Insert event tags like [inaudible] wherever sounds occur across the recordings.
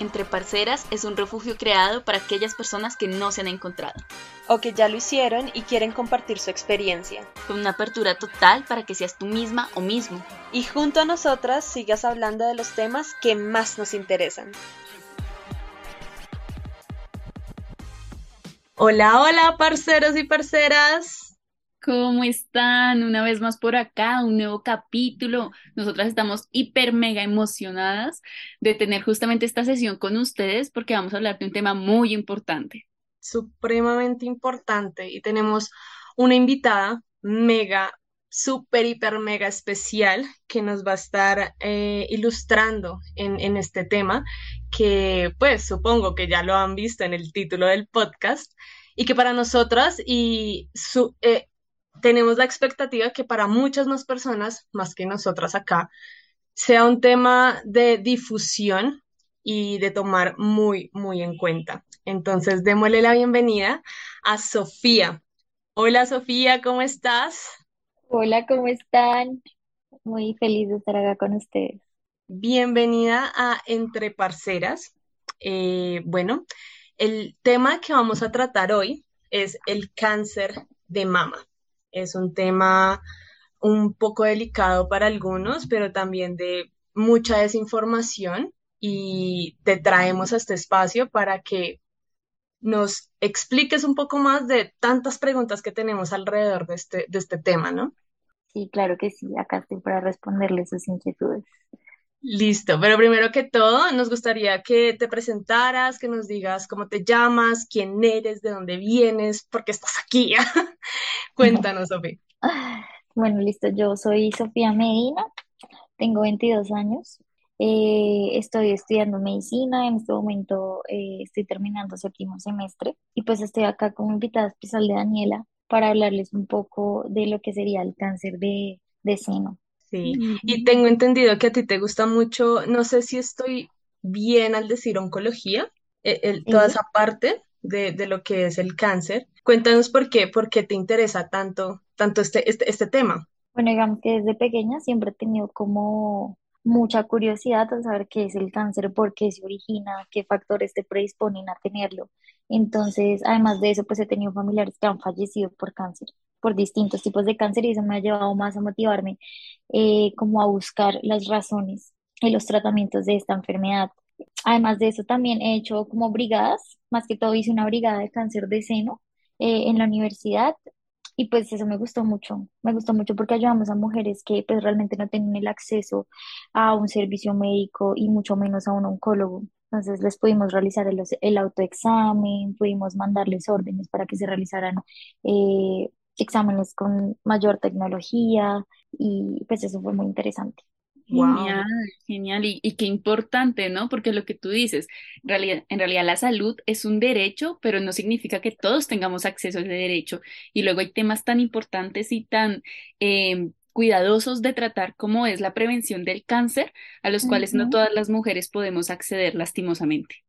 Entre Parceras es un refugio creado para aquellas personas que no se han encontrado. O que ya lo hicieron y quieren compartir su experiencia. Con una apertura total para que seas tú misma o mismo. Y junto a nosotras sigas hablando de los temas que más nos interesan. Hola, hola, parceros y parceras. ¿Cómo están? Una vez más por acá, un nuevo capítulo. Nosotras estamos hiper mega emocionadas de tener justamente esta sesión con ustedes porque vamos a hablar de un tema muy importante. Supremamente importante y tenemos una invitada mega, súper, hiper, mega especial que nos va a estar eh, ilustrando en, en, este tema que pues supongo que ya lo han visto en el título del podcast y que para nosotras y su, eh, tenemos la expectativa que para muchas más personas, más que nosotras acá, sea un tema de difusión y de tomar muy, muy en cuenta. Entonces, démosle la bienvenida a Sofía. Hola Sofía, ¿cómo estás? Hola, ¿cómo están? Muy feliz de estar acá con ustedes. Bienvenida a Entre Parceras. Eh, bueno, el tema que vamos a tratar hoy es el cáncer de mama. Es un tema un poco delicado para algunos, pero también de mucha desinformación y te traemos a este espacio para que nos expliques un poco más de tantas preguntas que tenemos alrededor de este, de este tema, ¿no? Sí, claro que sí, acá estoy para responderle sus inquietudes. Listo, pero primero que todo, nos gustaría que te presentaras, que nos digas cómo te llamas, quién eres, de dónde vienes, por qué estás aquí. [laughs] [laughs] Cuéntanos, Sofía. [laughs] Bueno, listo, yo soy Sofía Medina, tengo 22 años, eh, estoy estudiando medicina, en este momento eh, estoy terminando séptimo semestre y pues estoy acá como invitada especial de Daniela para hablarles un poco de lo que sería el cáncer de, de seno. Sí, y tengo entendido que a ti te gusta mucho, no sé si estoy bien al decir oncología, e, el, toda esa parte de, de, lo que es el cáncer. Cuéntanos por qué, por qué te interesa tanto, tanto este, este, este tema. Bueno, digamos que desde pequeña siempre he tenido como mucha curiosidad de saber qué es el cáncer, por qué se origina, qué factores te predisponen a tenerlo. Entonces, además de eso, pues he tenido familiares que han fallecido por cáncer por distintos tipos de cáncer y eso me ha llevado más a motivarme eh, como a buscar las razones y los tratamientos de esta enfermedad. Además de eso, también he hecho como brigadas, más que todo hice una brigada de cáncer de seno eh, en la universidad y pues eso me gustó mucho, me gustó mucho porque ayudamos a mujeres que pues realmente no tienen el acceso a un servicio médico y mucho menos a un oncólogo. Entonces les pudimos realizar el, el autoexamen, pudimos mandarles órdenes para que se realizaran eh, exámenes con mayor tecnología y pues eso fue muy interesante. Genial, genial y, y, qué importante, ¿no? Porque lo que tú dices, en realidad, en realidad la salud es un derecho, pero no significa que todos tengamos acceso a ese derecho. Y luego hay temas tan importantes y tan eh, cuidadosos de tratar como es la prevención del cáncer, a los cuales no todas las mujeres podemos acceder lastimosamente.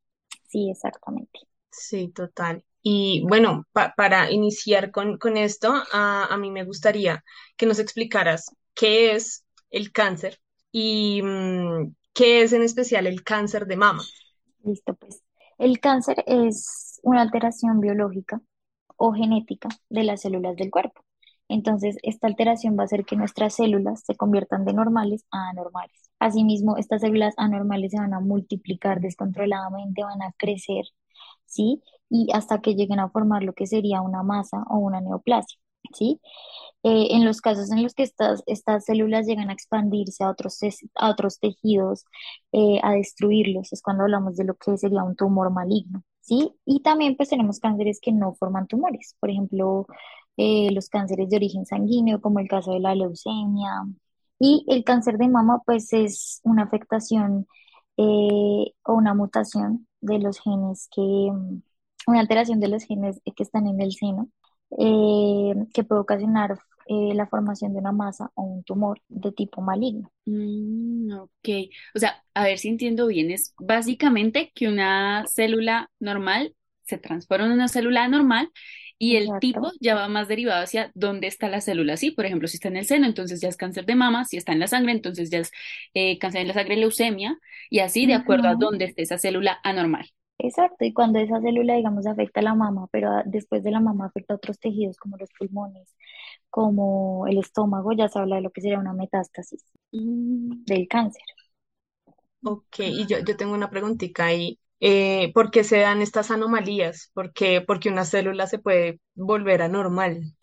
Sí, exactamente. Sí, total. Y bueno, para iniciar con, con esto, a, mí me gustaría que nos explicaras qué es el cáncer y mm, qué es en especial el cáncer de mama. Listo, pues. El cáncer es una alteración biológica o genética de las células del cuerpo. Entonces, esta alteración va a hacer que nuestras células se conviertan de normales a anormales. Asimismo, estas células anormales se van a multiplicar descontroladamente, van a crecer, ¿sí? y hasta que lleguen a formar lo que sería una masa o una neoplasia. ¿Sí? Eh, en los casos en los que estas, estas células llegan a expandirse a otros, a otros tejidos, eh, a destruirlos, es cuando hablamos de lo que sería un tumor maligno. ¿sí? Y también pues tenemos cánceres que no forman tumores, por ejemplo, eh, los cánceres de origen sanguíneo, como el caso de la leucemia. Y el cáncer de mama pues es una afectación o una mutación de los genes que una alteración de los genes que están en el seno eh, que puede ocasionar eh, la formación de una masa o un tumor de tipo maligno. Mm, ok, o sea, a ver si entiendo bien, es básicamente que una célula normal se transforma en una célula normal Y el Exacto. tipo ya va más derivado hacia dónde está la célula. Sí, por ejemplo, si está en el seno, entonces ya es cáncer de mama, si está en la sangre, entonces ya es eh, cáncer en la sangre, leucemia, y así de acuerdo a dónde esté esa célula anormal. Exacto, y cuando esa célula, digamos, afecta a la mama, pero a- después de la mama afecta a otros tejidos como los pulmones, como el estómago, ya se habla de lo que sería una metástasis Mm, del cáncer. Ok, y yo, yo tengo una preguntita ahí. Eh, ¿por qué se dan estas anomalías? ¿Por qué, porque una célula se puede volver anormal?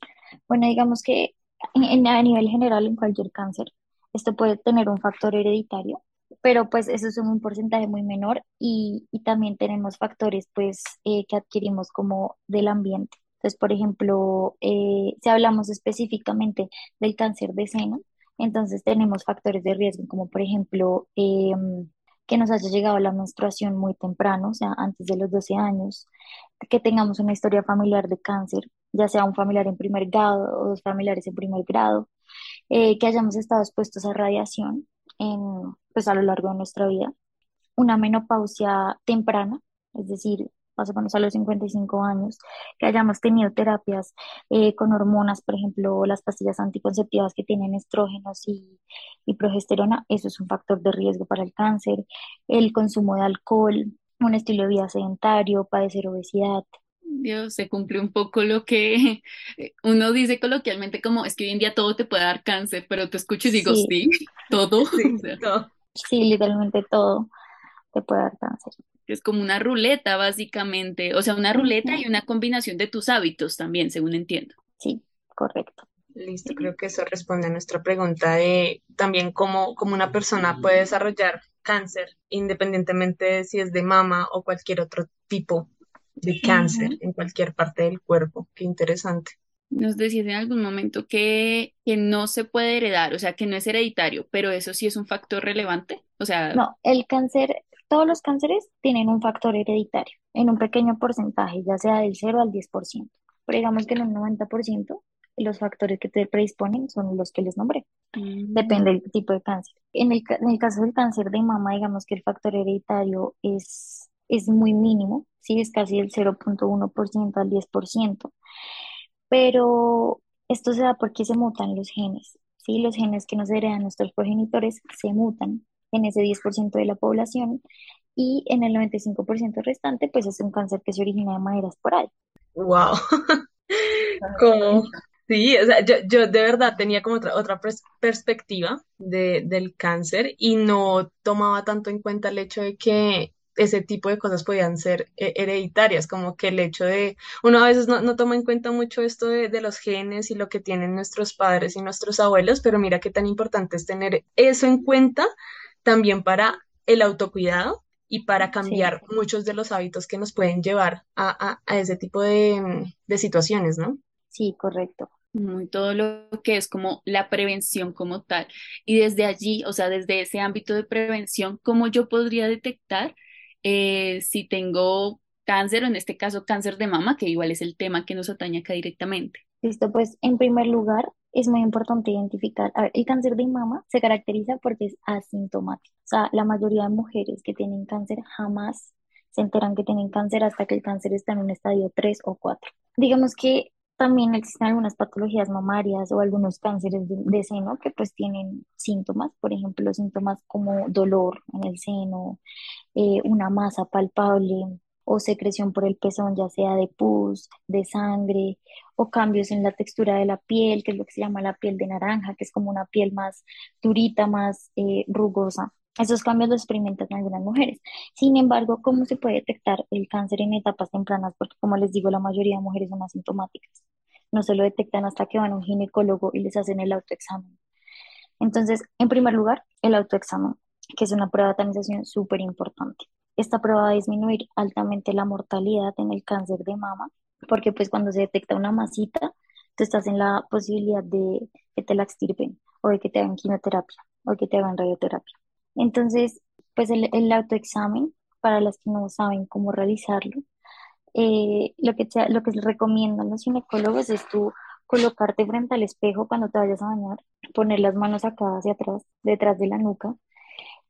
Bueno, digamos que en- en- a nivel general en cualquier cáncer, esto puede tener un factor hereditario, pero pues eso es un porcentaje muy menor y, y también tenemos factores pues eh, que adquirimos como del ambiente. Entonces, por ejemplo, eh, si hablamos específicamente del cáncer de seno, entonces tenemos factores de riesgo como por ejemplo em, que nos haya llegado la menstruación muy temprano, o sea, antes de los 12 años, que tengamos una historia familiar de cáncer ya sea un familiar en primer grado o dos familiares en primer grado, eh, que hayamos estado expuestos a radiación en, pues a lo largo de nuestra vida, una menopausia temprana, es decir, más o menos a los 55 años, que hayamos tenido terapias eh, con hormonas, por ejemplo, las pastillas anticonceptivas que tienen estrógenos y, y progesterona, eso es un factor de riesgo para el cáncer, el consumo de alcohol, un estilo de vida sedentario, padecer obesidad. Dios, se cumple un poco lo que [laughs] uno dice coloquialmente como es que hoy en día todo te puede dar cáncer, pero te escucho y digo, Sí, sí, [laughs] todo, [laughs] o Sí, sea, todo. sí, literalmente todo te puede dar cáncer. es como una ruleta básicamente, o sea, una ruleta y una combinación de tus hábitos también, según entiendo. Sí, correcto. Listo, creo que eso responde a nuestra pregunta de también cómo, cómo una persona puede desarrollar cáncer, independientemente de si es de mama o cualquier otro tipo de cáncer en cualquier parte del cuerpo. Qué interesante. Nos decías en algún momento que, que no se puede heredar, o sea, que no es hereditario, pero eso sí es un factor relevante, o sea, No, el cáncer, todos los cánceres tienen un factor hereditario en un pequeño porcentaje, ya sea del cero al 10%. Pero digamos que en un 90% los factores que te predisponen son los que les nombré. mm, Depende del tipo de cáncer. En el, ca- en el caso del cáncer de mama, digamos que el factor hereditario es, es muy mínimo, sí, es casi del cero punto uno por ciento al 10%. pero esto se da porque se mutan los genes, ¿sí? Los genes que nos heredan nuestros progenitores se mutan en ese 10% de la población y en el 95% restante, pues es un cáncer que se origina de manera esporádica. Wow. [laughs] Como, sí, o sea, yo, yo de verdad tenía como otra, otra pers- perspectiva de, del cáncer y no tomaba tanto en cuenta el hecho de que ese tipo de cosas podían ser eh, hereditarias, como que el hecho de, uno a veces no, no toma en cuenta mucho esto de, de los genes y lo que tienen nuestros padres y nuestros abuelos, pero mira qué tan importante es tener eso en cuenta también para el autocuidado y para Sí, cambiar muchos de los hábitos que nos pueden llevar a, a- a ese tipo de, mm, de situaciones, ¿no? sí, correcto. muy todo lo que es como la prevención como tal. Y desde allí, o sea, desde ese ámbito de prevención, ¿cómo yo podría detectar eh, si tengo cáncer o en este caso cáncer de mama, que igual es el tema que nos atañe acá directamente? Listo, pues en primer lugar es muy importante identificar, a ver, el cáncer de mama se caracteriza porque es asintomático. O sea, la mayoría de mujeres que tienen cáncer jamás se enteran que tienen cáncer hasta que el cáncer está en un estadio 3 o 4. Digamos que también existen algunas patologías mamarias o algunos cánceres de, seno que pues tienen síntomas, por ejemplo, síntomas como dolor en el seno, eh, una masa palpable o secreción por el pezón, ya sea de pus, de sangre, o cambios en la textura de la piel, que es lo que se llama la piel de naranja, que es como una piel más durita, más eh, rugosa. Esos cambios los experimentan algunas mujeres. Sin embargo, ¿cómo se puede detectar el cáncer en etapas tempranas? Porque, como les digo, la mayoría de mujeres son asintomáticas. No se lo detectan hasta que van a un ginecólogo y les hacen el autoexamen. Entonces, en primer lugar, el autoexamen, que es una prueba de tamización súper importante. Esta prueba va a disminuir altamente la mortalidad en el cáncer de mama, porque pues cuando se detecta una masita, tú estás en la posibilidad de que te la extirpen o de que te hagan quimioterapia o que te hagan radioterapia. Entonces, pues el, autoexamen, para las que no saben cómo realizarlo, eh, lo que, te- lo que recomiendan los ginecólogos es tú colocarte frente al espejo cuando te vayas a bañar, poner las manos acá hacia atrás, detrás de la nuca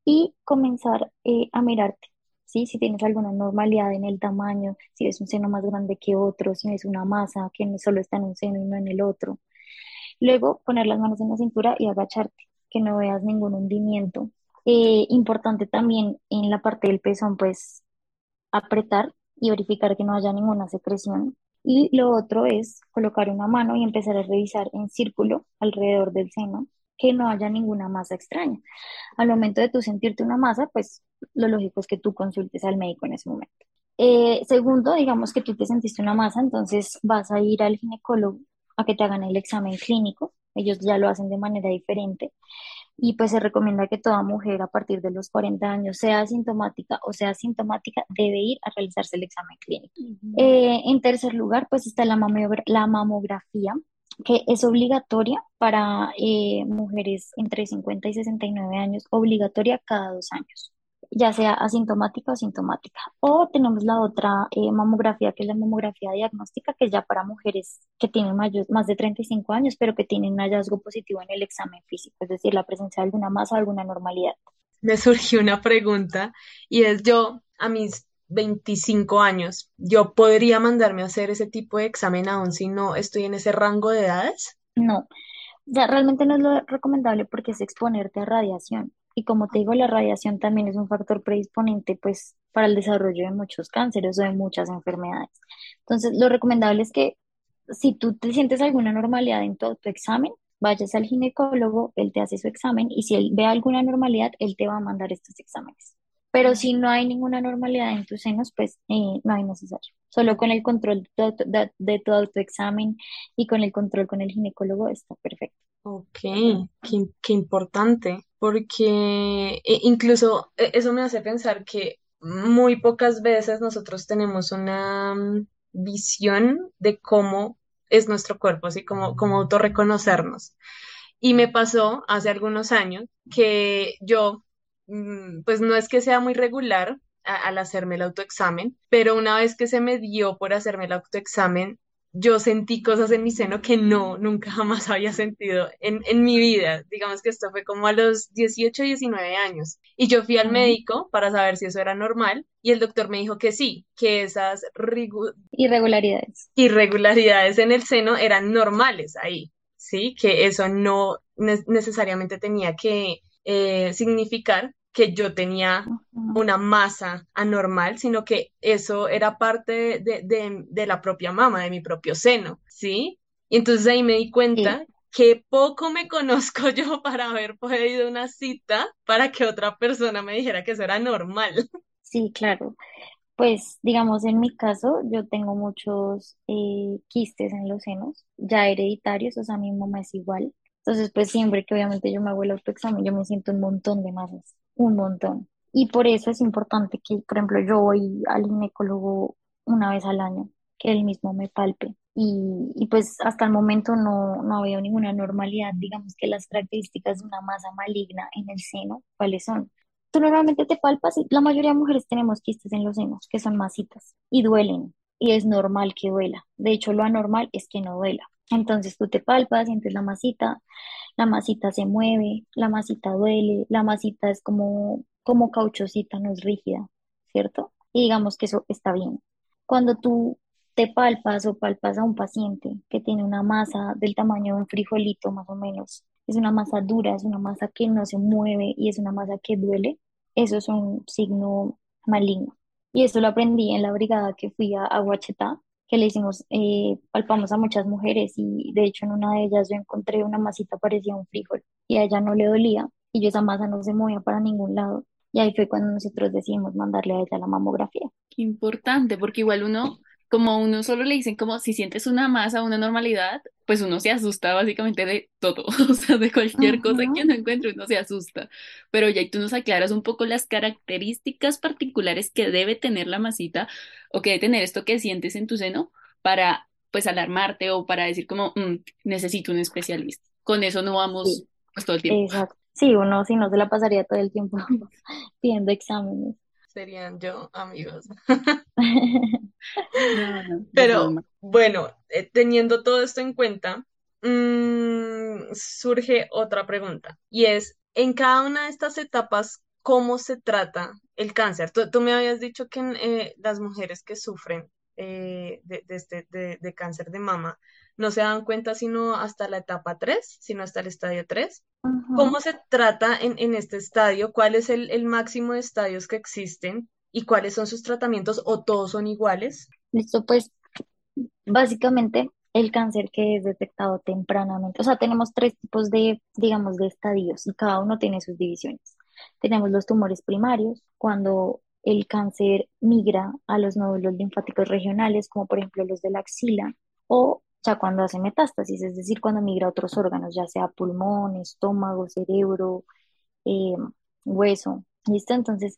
y comenzar eh, a mirarte. ¿sí? Si tienes alguna normalidad en el tamaño, si es un seno más grande que otro, si es una masa que solo está en un seno y no en el otro. Luego, poner las manos en la cintura y agacharte, que no veas ningún hundimiento. Eh, importante también en la parte del pezón, pues apretar y verificar que no haya ninguna secreción. Y lo otro es colocar una mano y empezar a revisar en círculo alrededor del seno que no haya ninguna masa extraña. Al momento de tú sentirte una masa, pues lo lógico es que tú consultes al médico en ese momento. Eh, segundo, digamos que tú te sentiste una masa, entonces vas a ir al ginecólogo a que te hagan el examen clínico. Ellos ya lo hacen de manera diferente. Y pues se recomienda que toda mujer a partir de los 40 años, sea asintomática o sea asintomática, debe ir a realizarse el examen clínico. Eh, en tercer lugar, pues está la, la mamografía, que es obligatoria para eh, mujeres entre 50 y 69 años, obligatoria cada dos años, ya sea asintomática o asintomática. O tenemos la otra eh, mamografía, que es la mamografía diagnóstica, que es ya para mujeres que tienen más de 35 años, pero que tienen un hallazgo positivo en el examen físico, es decir, la presencia de alguna masa o alguna normalidad. Me surgió una pregunta y es yo, a mis 25 años, ¿yo podría mandarme a hacer ese tipo de examen aún si no estoy en ese rango de edades? No, ya realmente no es lo recomendable porque es exponerte a radiación. Y como te digo, la radiación también es un factor predisponente pues para el desarrollo de muchos cánceres o de muchas enfermedades. Entonces, lo recomendable es que si tú te sientes alguna normalidad en todo tu examen, vayas al ginecólogo, él te hace su examen y si él ve alguna normalidad, él te va a mandar estos exámenes. Pero si no hay ninguna normalidad en tus senos, pues eh, no hay necesario. Solo con el control de, tu autoexamen y con el control con el ginecólogo está perfecto. Ok, qué, importante, porque e, incluso e, eso me hace pensar que muy pocas veces nosotros tenemos una mm, visión de cómo es nuestro cuerpo, así como, como autorreconocernos. Y me pasó hace algunos años que yo Mm, pues no es que sea muy regular al hacerme el autoexamen, pero una vez que se me dio por hacerme el autoexamen, yo sentí cosas en mi seno que no, nunca jamás [laughs] había sentido en, en mi vida. Digamos que esto fue como a los 18, 19 años. Y yo fui al médico para saber si eso era normal y el doctor me dijo que sí, que esas irregularidades. irregularidades en el seno eran normales ahí, ¿sí? Que eso no necesariamente tenía que eh, significar que yo tenía una masa anormal, sino que eso era parte de, la propia mama, de mi propio seno, ¿sí? Y entonces ahí me di cuenta que poco me conozco [laughs] yo para haber podido una cita para que otra persona me dijera que eso era normal. Sí, claro. Pues digamos, en mi caso, yo tengo muchos eh, quistes en los senos, ya hereditarios, o sea, mi mamá es igual. Entonces, pues siempre que obviamente yo me hago el autoexamen, yo me siento un montón de masas, un montón. Y por eso es importante que, por ejemplo, yo voy al ginecólogo una vez al año, que él mismo me palpe. Y, y pues hasta el momento no, no veo ninguna normalidad. Digamos que las características de una masa maligna en el seno, ¿cuáles son? Tú normalmente te palpas la mayoría de mujeres tenemos quistes en los senos, que son masitas, y duelen. Y es normal que duela. De hecho, lo anormal es que no duela. Entonces tú te palpas, sientes la masita, la masita se mueve, la masita duele, la masita es como, como cauchosita, no es rígida, ¿cierto? Y digamos que eso está bien. Cuando tú te palpas o palpas a un paciente que tiene una masa del tamaño de un frijolito más o menos, es una masa dura, es una masa que no se mueve y es una masa que duele, eso es un signo maligno. Y eso lo aprendí en la brigada que fui a, a que le hicimos, eh, palpamos a muchas mujeres y de hecho en una de ellas yo encontré una masita parecía un frijol y a ella no le dolía y yo esa masa no se movía para ningún lado. Y ahí fue cuando nosotros decidimos mandarle a ella la mamografía. Qué importante, porque igual uno como uno solo le dicen como si sientes una masa, una normalidad, pues uno se asusta básicamente de todo, [laughs] o sea, de cualquier cosa que uno encuentre, uno se asusta. Pero ya tú nos aclaras un poco las características particulares que debe tener la masita o que debe tener esto que sientes en tu seno para pues alarmarte o para decir como mm, necesito un especialista. Con eso no vamos pues todo el tiempo. Exacto. Sí, uno si no se la pasaría todo el tiempo [laughs] pidiendo exámenes serían yo, amigos. [laughs] Pero bueno, eh, teniendo todo esto en cuenta, mm, surge otra pregunta y es, en cada una de estas etapas, ¿cómo se trata el cáncer. Tú, tú me habías dicho que eh, las mujeres que sufren eh, de, de este, de, de cáncer de mama no se dan cuenta sino hasta la etapa 3, sino hasta el estadio 3. Ujú. ¿Cómo se trata en, en este estadio? ¿Cuál es el, el máximo de estadios que existen? ¿Y cuáles son sus tratamientos? ¿O todos son iguales? Listo, pues básicamente el cáncer que es detectado tempranamente, o sea, tenemos tres tipos de, digamos, de estadios y cada uno tiene sus divisiones. Tenemos los tumores primarios, cuando el cáncer migra a los nódulos linfáticos regionales, como por ejemplo los de la axila, o cuando hace metástasis, es decir, cuando migra a otros órganos, ya sea pulmón, estómago, cerebro, eh, hueso. ¿Listo? Entonces,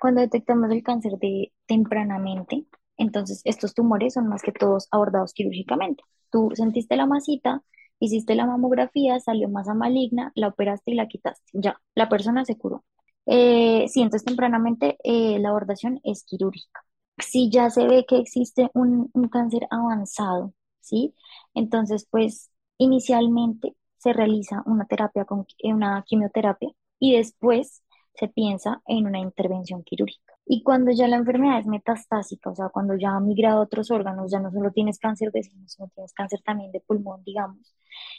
cuando detectamos el cáncer de tempranamente, entonces estos tumores son más que todos abordados quirúrgicamente. Tú sentiste la masita, hiciste la mamografía, salió masa maligna, la operaste y la quitaste. Ya, la persona se curó. Eh, si entonces tempranamente eh, la abordación es quirúrgica. Si ya se ve que existe un cáncer avanzado, ¿sí? Entonces, pues inicialmente se realiza una terapia con eh, una quimioterapia y después se piensa en una intervención quirúrgica. Y cuando ya la enfermedad es metastásica, o sea, cuando ya ha migrado a otros órganos, ya no solo tienes cáncer de seno, sino tienes cáncer también de pulmón, digamos.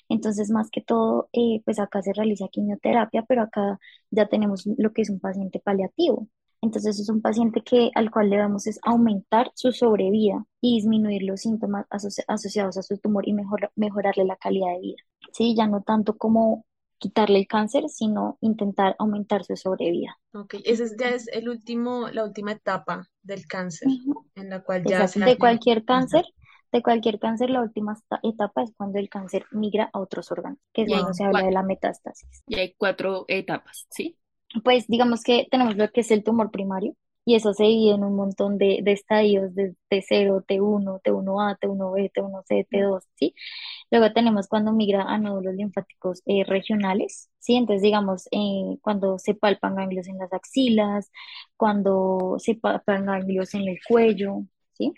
Entonces, más que todo, eh, pues acá se realiza quimioterapia, pero acá ya tenemos lo que es un paciente paliativo. Entonces, es un paciente que, al cual le damos es aumentar su sobrevida y disminuir los síntomas asoci- asociados a su tumor y mejor- mejorarle la calidad de vida. Sí, ya no tanto como quitarle el cáncer, sino intentar aumentar su sobrevida. Ok, ese es- ya es el último, la última etapa del cáncer, en la cual ya Exacto. se De cualquier cáncer. de cualquier cáncer, la última etapa es cuando el cáncer migra a otros órganos, que es cuando se habla de la metástasis. y hay cuatro etapas, ¿sí? Pues digamos que tenemos lo que es el tumor primario y eso se divide en un montón de, de estadios de T0, T1, T1A, T1B, T1C, T2, ¿sí? Luego tenemos cuando migra a nódulos linfáticos eh, regionales, ¿sí? Entonces digamos eh, cuando se palpan ganglios en las axilas, cuando se palpan ganglios en el cuello, ¿sí?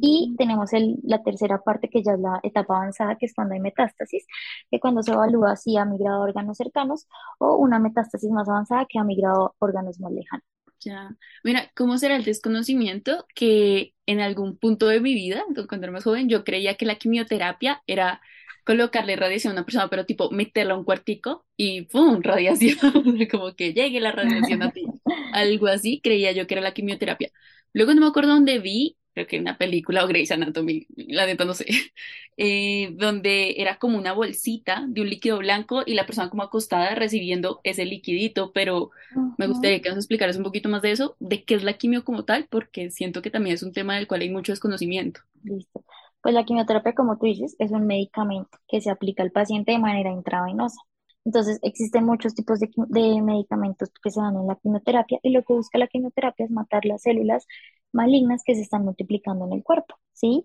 Y tenemos el, la tercera parte que ya es la etapa avanzada, que es cuando hay metástasis, que cuando se evalúa si ha migrado a órganos cercanos o una metástasis más avanzada que ha migrado a órganos más lejanos. Ya. Mira, ¿cómo será el desconocimiento que en algún punto de mi vida, cu- cuando era más joven, yo creía que la quimioterapia era colocarle radiación a una persona, pero tipo meterla a un cuartico y ¡pum! radiación, [laughs] como que llegue la radiación a ti. [laughs] Algo así creía yo que era la quimioterapia. Luego no me acuerdo dónde vi, creo que una película o Grey's Anatomy, la neta no sé, [laughs] eh, donde era como una bolsita de un líquido blanco y la persona como acostada recibiendo ese liquidito, pero me Ujú, gustaría que nos explicaras un poquito más de eso, de qué es la quimio como tal, porque siento que también es un tema del cual hay mucho desconocimiento. Listo. Pues la quimioterapia, como tú dices, es un medicamento que se aplica al paciente de manera intravenosa. Entonces, existen muchos tipos de, de medicamentos que se dan en la quimioterapia y lo que busca la quimioterapia es matar las células malignas que se están multiplicando en el cuerpo, ¿sí?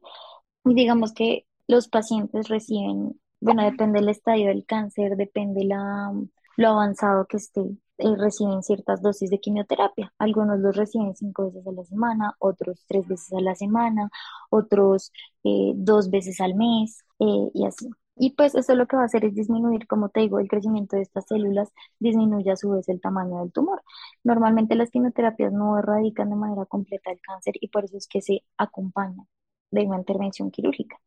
Y digamos que los pacientes reciben, bueno, depende del estadio del cáncer, depende la, lo avanzado que esté, eh, reciben ciertas dosis de quimioterapia. Algunos los reciben cinco veces a la semana, otros tres veces a la semana, otros eh, dos veces al mes, eh, y así. Y pues eso lo que va a hacer es disminuir, como te digo, el crecimiento de estas células, disminuye a su vez el tamaño del tumor. Normalmente las quimioterapias no erradican de manera completa el cáncer y por eso es que se acompañan de una intervención quirúrgica.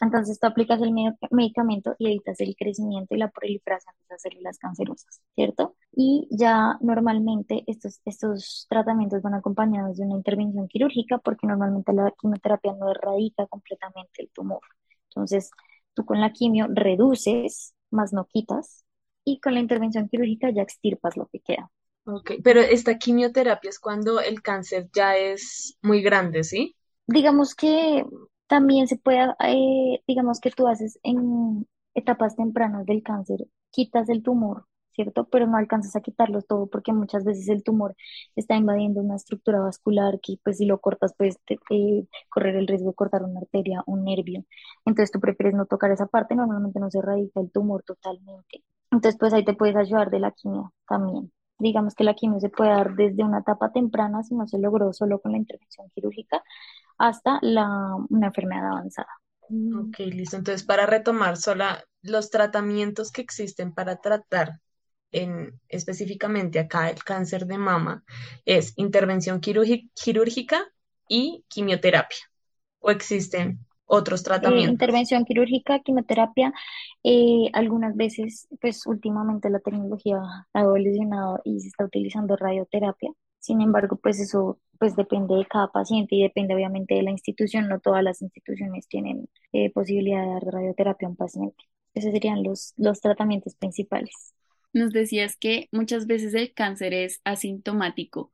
Entonces tú aplicas el me- medicamento y evitas el crecimiento y la proliferación de esas células cancerosas, ¿cierto? Y ya normalmente estos, estos tratamientos van acompañados de una intervención quirúrgica porque normalmente la quimioterapia no erradica completamente el tumor. Entonces tú con la quimio reduces, más no quitas, y con la intervención quirúrgica ya extirpas lo que queda. Ok, pero esta quimioterapia es cuando el cáncer ya es muy grande, ¿sí? Digamos que también se puede, eh, digamos que tú haces en etapas tempranas del cáncer, quitas el tumor, ¿cierto? Pero no alcanzas a quitarlo todo porque muchas veces el tumor está invadiendo una estructura vascular que pues si lo cortas puedes te- correr el riesgo de cortar una arteria, un nervio. Entonces tú prefieres no tocar esa parte, normalmente no se erradica el tumor totalmente. Entonces pues ahí te puedes ayudar de la quimio también. Digamos que la quimio se puede dar desde una etapa temprana si no se logró solo con la intervención quirúrgica hasta la, una enfermedad avanzada. Ok, listo. Entonces, para retomar, sola los tratamientos que existen para tratar en específicamente acá el cáncer de mama es intervención quirúrgi- quirúrgica y quimioterapia, o existen otros Eh, tratamientos. intervención quirúrgica, quimioterapia, eh, algunas veces, pues últimamente la tecnología ha evolucionado y se está utilizando radioterapia. Sin embargo, pues eso pues depende de cada paciente y depende obviamente de la institución. No todas las instituciones tienen eh, posibilidad de dar radioterapia a un paciente. Esos serían los, los tratamientos principales. Nos decías que muchas veces el cáncer es asintomático,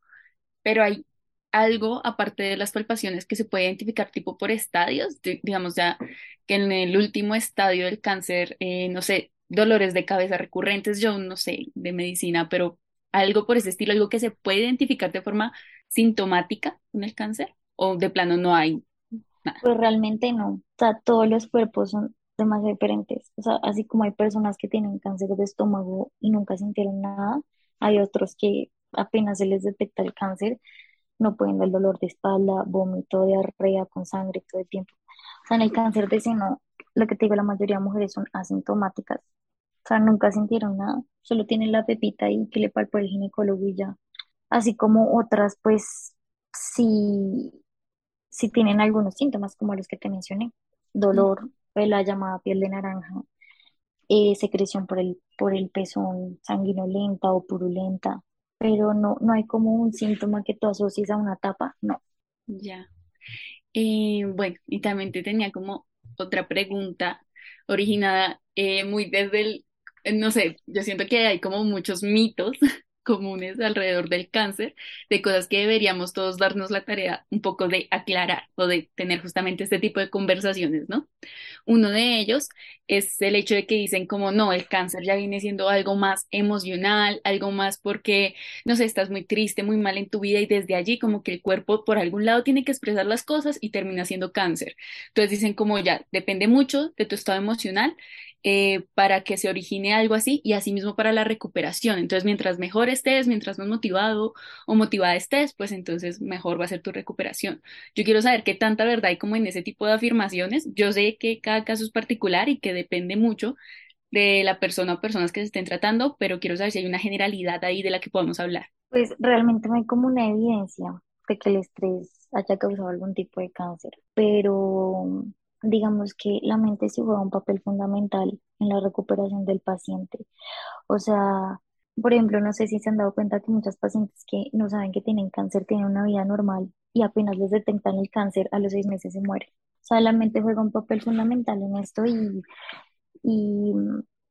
pero hay algo aparte de las palpaciones que se puede identificar tipo por estadios, Di- digamos ya que en el último estadio del cáncer, eh, no sé, dolores de cabeza recurrentes, yo no sé de medicina, pero algo por ese estilo, algo que se puede identificar de forma sintomática con el cáncer o de plano no hay nada. Pues realmente no. Todos los cuerpos son demasiado diferentes. O sea, así como hay personas que tienen cáncer de estómago y nunca sintieron nada, hay otros que apenas se les detecta el cáncer, no pueden ver dolor de espalda, vómito, diarrea con sangre todo el tiempo. O sea, en el cáncer de seno, lo que te digo, la mayoría de mujeres son asintomáticas. O sea, nunca sintieron nada, solo tienen la pepita y que le palpó el ginecólogo y ya. Así como otras, pues sí si tienen algunos síntomas como los que te mencioné, dolor, eh, la llamada piel de naranja, eh, secreción por el, por el pezón sanguinolenta o purulenta, pero no, no hay como un síntoma que tú asocies a una tapa, no. Ya. Eh, bueno, y también te tenía como otra pregunta originada eh, muy desde el, no sé, yo siento que hay como muchos mitos comunes alrededor del cáncer, de cosas que deberíamos todos darnos la tarea un poco de aclarar o de tener justamente este tipo de conversaciones, ¿no? Uno de ellos es el hecho de que dicen como no, el cáncer ya viene siendo algo más emocional, algo más porque, no sé, estás muy triste, muy mal en tu vida y desde allí como que el cuerpo por algún lado tiene que expresar las cosas y termina siendo cáncer. Entonces dicen como ya, depende mucho de tu estado emocional eh, para que se origine algo así y asimismo para la recuperación. Entonces, mientras mejor estés, mientras más motivado o motivada estés, pues entonces mejor va a ser tu recuperación. Yo quiero saber qué tanta verdad hay como en ese tipo de afirmaciones. Yo sé que cada caso es particular y que depende mucho de la persona o personas que se estén tratando, pero quiero saber si hay una generalidad ahí de la que podamos hablar. Pues realmente no hay como una evidencia de que el estrés haya causado algún tipo de cáncer, pero digamos que la mente sí juega un papel fundamental en la recuperación del paciente. O sea, por ejemplo, no sé si se han dado cuenta que muchas pacientes que no saben que tienen cáncer tienen una vida normal y apenas les detectan el cáncer, a los seis meses se mueren. O sea, la mente juega un papel fundamental en esto y, y,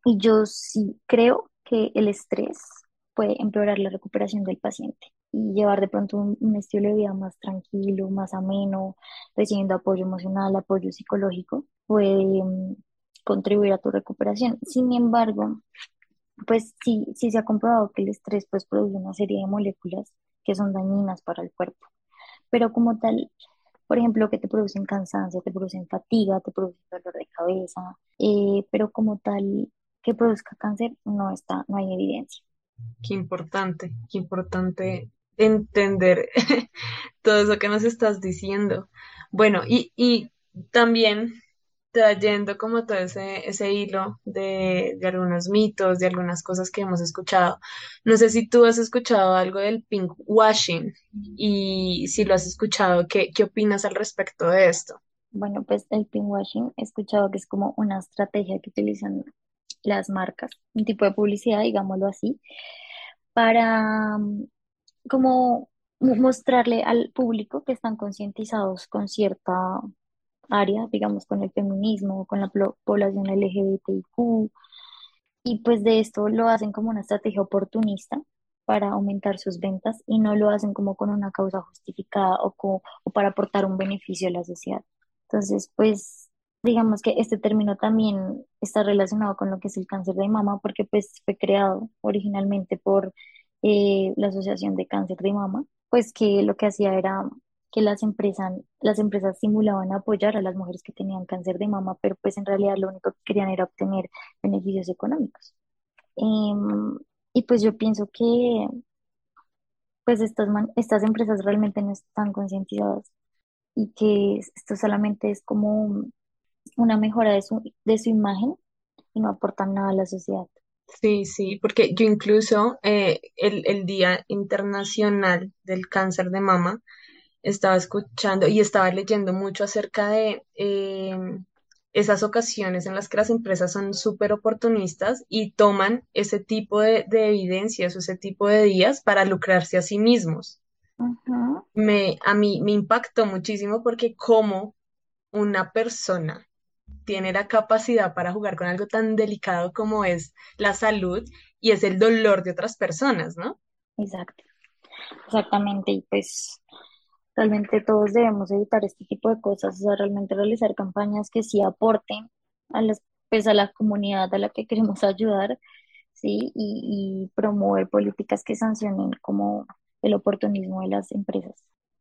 y yo sí creo que el estrés puede empeorar la recuperación del paciente y llevar de pronto un, estilo de vida más tranquilo, más ameno, recibiendo apoyo emocional, apoyo psicológico, puede mm, contribuir a tu recuperación. Sin embargo, pues sí, sí se ha comprobado que el estrés pues produce una serie de moléculas que son dañinas para el cuerpo, pero como tal, por ejemplo, que te producen cansancio, te producen fatiga, te producen dolor de cabeza, eh, pero como tal que produzca cáncer no está, no hay evidencia. Qué importante, qué importante entender [laughs] todo eso que nos estás diciendo. Bueno, y, y también trayendo como todo ese, ese hilo de, de algunos mitos, de algunas cosas que hemos escuchado. No sé si tú has escuchado algo del pink washing y si lo has escuchado, ¿qué, qué opinas al respecto de esto? Bueno, pues el pinkwashing he escuchado que es como una estrategia que utilizan las marcas, un tipo de publicidad, digámoslo así, para como mo- mostrarle al público que están concientizados con cierta área, digamos, con el feminismo, con la población LGBTIQ, y pues de esto lo hacen como una estrategia oportunista para aumentar sus ventas y no lo hacen como con una causa justificada o, co- o para aportar un beneficio a la sociedad. Entonces, pues digamos que este término también está relacionado con lo que es el cáncer de mama porque pues fue creado originalmente por eh, la Asociación de Cáncer de Mama, pues que lo que hacía era que las empresas, las empresas simulaban apoyar a las mujeres que tenían cáncer de mama, pero pues en realidad lo único que querían era obtener beneficios económicos. Em, y pues yo pienso que pues estas, estas empresas realmente no están concientizadas y que esto solamente es como una mejora de su, de su imagen y no aportan nada a la sociedad. Sí, sí, porque yo incluso eh, el, el Día Internacional del Cáncer de Mama estaba escuchando y estaba leyendo mucho acerca de eh, esas ocasiones en las que las empresas son súper oportunistas y toman ese tipo de, de evidencias o ese tipo de días para lucrarse a sí mismos. Me, a mí me impactó muchísimo porque como una persona tiene la capacidad para jugar con algo tan delicado como es la salud y es el dolor de otras personas, ¿no? exacto, exactamente. Y pues realmente todos debemos evitar este tipo de cosas, o sea, realmente realizar campañas que sí aporten a las, pues a la comunidad a la que queremos ayudar, sí, y, y promover políticas que sancionen como el oportunismo de las empresas.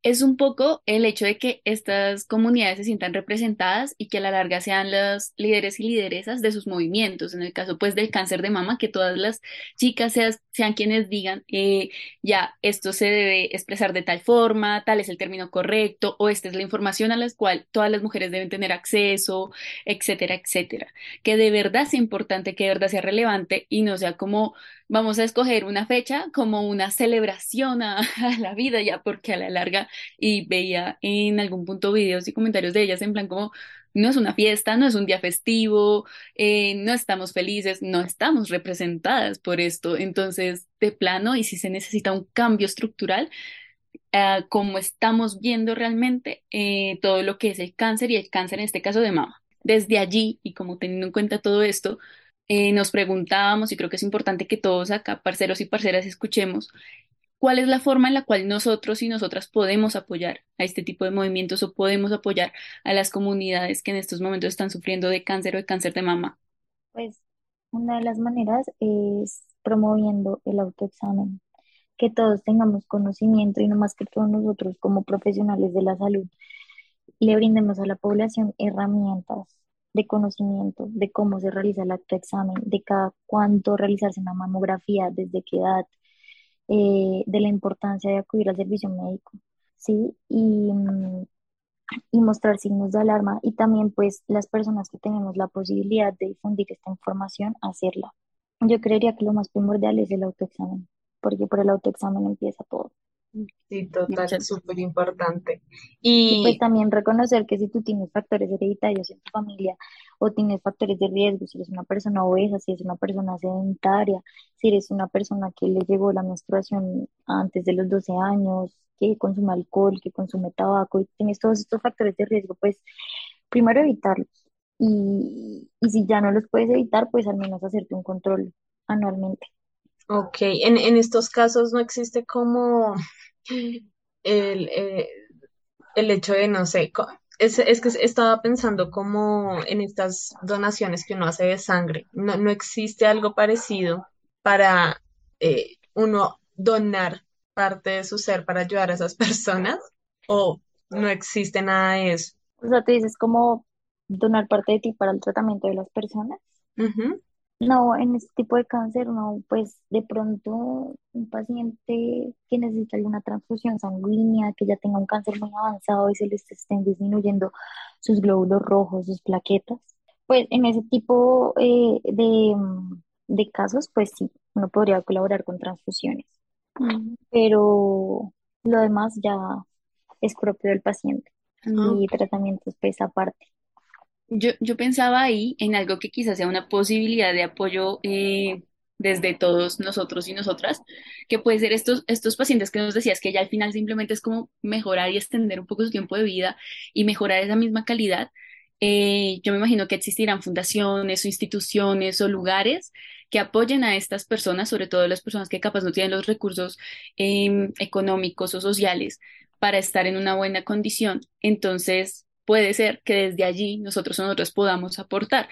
Es un poco el hecho de que estas comunidades se sientan representadas y que a la larga sean los líderes y lideresas de sus movimientos. En el caso, pues, del cáncer de mama, que todas las chicas sean quienes digan, eh, ya, esto se debe expresar de tal forma, tal es el término correcto, o esta es la información a la cual todas las mujeres deben tener acceso, etcétera, etcétera. Que de verdad sea importante, que de verdad sea relevante y no sea como vamos a escoger una fecha como una celebración [laughs] a, la vida, ya, porque a la larga y veía en algún punto videos y comentarios de ellas en plan como, no es una fiesta, no es un día festivo, eh, no estamos felices, no estamos representadas por esto. Entonces, de plano, y si se necesita un cambio estructural, como estamos viendo realmente eh, todo lo que es el cáncer y el cáncer en este caso de mama. Desde allí, y como teniendo en cuenta todo esto, eh, nos preguntábamos, y creo que es importante que todos acá, parceros y parceras, escuchemos ¿Cuál es la forma en la cual nosotros y nosotras podemos apoyar a este tipo de movimientos o podemos apoyar a las comunidades que en estos momentos están sufriendo de cáncer o de cáncer de mama? Pues una de las maneras es promoviendo el autoexamen, que todos tengamos conocimiento y no más que todos nosotros como profesionales de la salud le brindemos a la población herramientas de conocimiento de cómo se realiza el autoexamen, de cada cuánto realizarse una mamografía, desde qué edad, eh, de la importancia de acudir al servicio médico, ¿sí? Y, mm, y mostrar signos de alarma y también pues las personas que tenemos la posibilidad de difundir esta información, hacerla. Yo creería que lo más primordial es el autoexamen, porque por el autoexamen empieza todo. Sí, total, súper importante. Y pues Y también reconocer que si tú tienes factores hereditarios en tu familia o tienes factores de riesgo, si eres una persona obesa, si eres una persona sedentaria, si eres una persona que le llegó la menstruación antes de los 12 años, que consume alcohol, que consume tabaco y tienes todos estos factores de riesgo, pues primero evitarlos. Y, y si ya no los puedes evitar, pues al menos hacerte un control anualmente. Ok, en, en estos casos no existe como el, eh, el hecho de, no sé, co- es, es que estaba pensando como en estas donaciones que uno hace de sangre. No, no existe algo parecido para eh, uno donar parte de su ser para ayudar a esas personas o no existe nada de eso. O sea, tú dices como donar parte de ti para el tratamiento de las personas. Ujú, No, en este tipo de cáncer, no, pues de pronto un paciente que necesita alguna transfusión sanguínea, que ya tenga un cáncer muy avanzado y se le estén disminuyendo sus glóbulos rojos, sus plaquetas, pues en ese tipo eh, de, mm, de casos, pues sí, uno podría colaborar con transfusiones, Mm, pero lo demás ya es propio del paciente y ok, tratamientos pues aparte. Yo, yo pensaba ahí en algo que quizás sea una posibilidad de apoyo eh, desde todos nosotros y nosotras, que puede ser estos, estos pacientes que nos decías que ya al final simplemente es como mejorar y extender un poco su tiempo de vida y mejorar esa misma calidad. Eh, yo me imagino que existirán fundaciones o instituciones o lugares que apoyen a estas personas, sobre todo las personas que capaz no tienen los recursos em, económicos o sociales para estar en una buena condición. Entonces, puede ser que desde allí nosotros nosotros podamos aportar.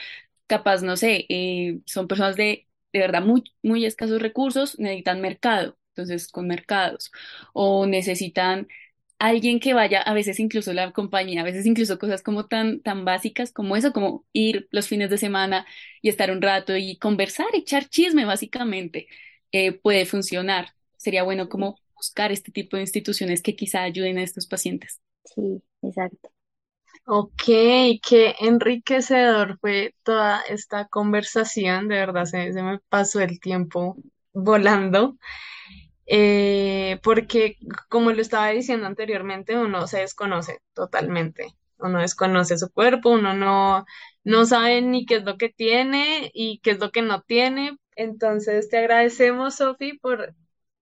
Capaz, no sé, eh, son personas de, de verdad muy, muy escasos recursos, necesitan mercado, entonces con mercados, o necesitan alguien que vaya, a veces incluso la compañía, a veces incluso cosas como tan, tan básicas como eso, como ir los fines de semana y estar un rato y conversar, echar chisme, básicamente, eh, puede funcionar. Sería bueno como buscar este tipo de instituciones que quizá ayuden a estos pacientes. Sí, exacto. Ok, qué enriquecedor fue toda esta conversación, de verdad se, me pasó el tiempo volando, eh, porque como lo estaba diciendo anteriormente, uno se desconoce totalmente, uno desconoce su cuerpo, uno no, no sabe ni qué es lo que tiene y qué es lo que no tiene, entonces te agradecemos, Sofi, por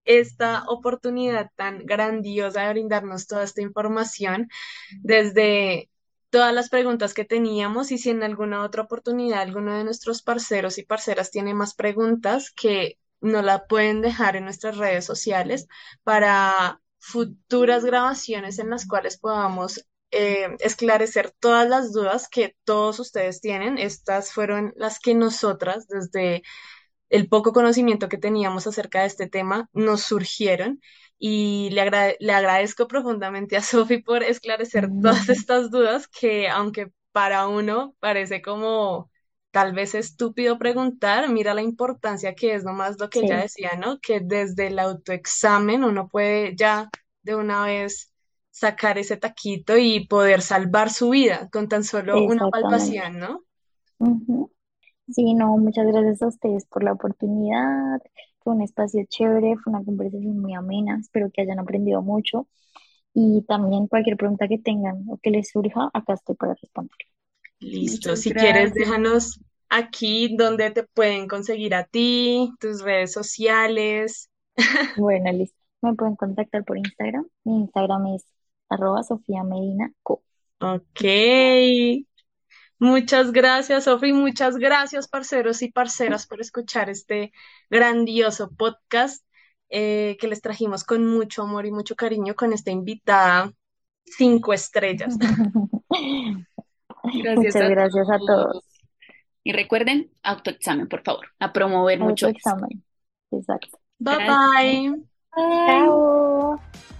esta oportunidad tan grandiosa de brindarnos toda esta información desde todas las preguntas que teníamos y si en alguna otra oportunidad alguno de nuestros parceros y parceras tiene más preguntas que nos la pueden dejar en nuestras redes sociales para futuras grabaciones en las cuales podamos eh, esclarecer todas las dudas que todos ustedes tienen. Estas fueron las que nosotras desde el poco conocimiento que teníamos acerca de este tema nos surgieron y le, agra- le agradezco profundamente a Sofi por esclarecer todas Mm, estas dudas que aunque para uno parece como tal vez estúpido preguntar, mira la importancia que es nomás lo que ella Sí, decía, ¿no? Que desde el autoexamen uno puede ya de una vez sacar ese taquito y poder salvar su vida con tan solo una palpación, ¿no? Sí, no, muchas gracias a ustedes por la oportunidad. Fue un espacio chévere, fue una conversación muy amena. Espero que hayan aprendido mucho. Y también cualquier pregunta que tengan o que les surja, acá estoy para responder. Listo. Muchas Si quieres, déjanos aquí donde te pueden conseguir a ti, tus redes sociales. [laughs] Bueno, listo. Me pueden contactar por Instagram. Mi Instagram es arroba Sofía Medina Co. Ok. Muchas gracias, Sofi. Muchas gracias, parceros y parceras, por escuchar este grandioso podcast eh, que les trajimos con mucho amor y mucho cariño con esta invitada cinco estrellas. [laughs] Gracias Muchas a gracias a todos. todos. Y recuerden, autoexamen, por favor, a promover mucho. Autoexamen. Exacto. Bye Gracias. bye. Bye. Chao.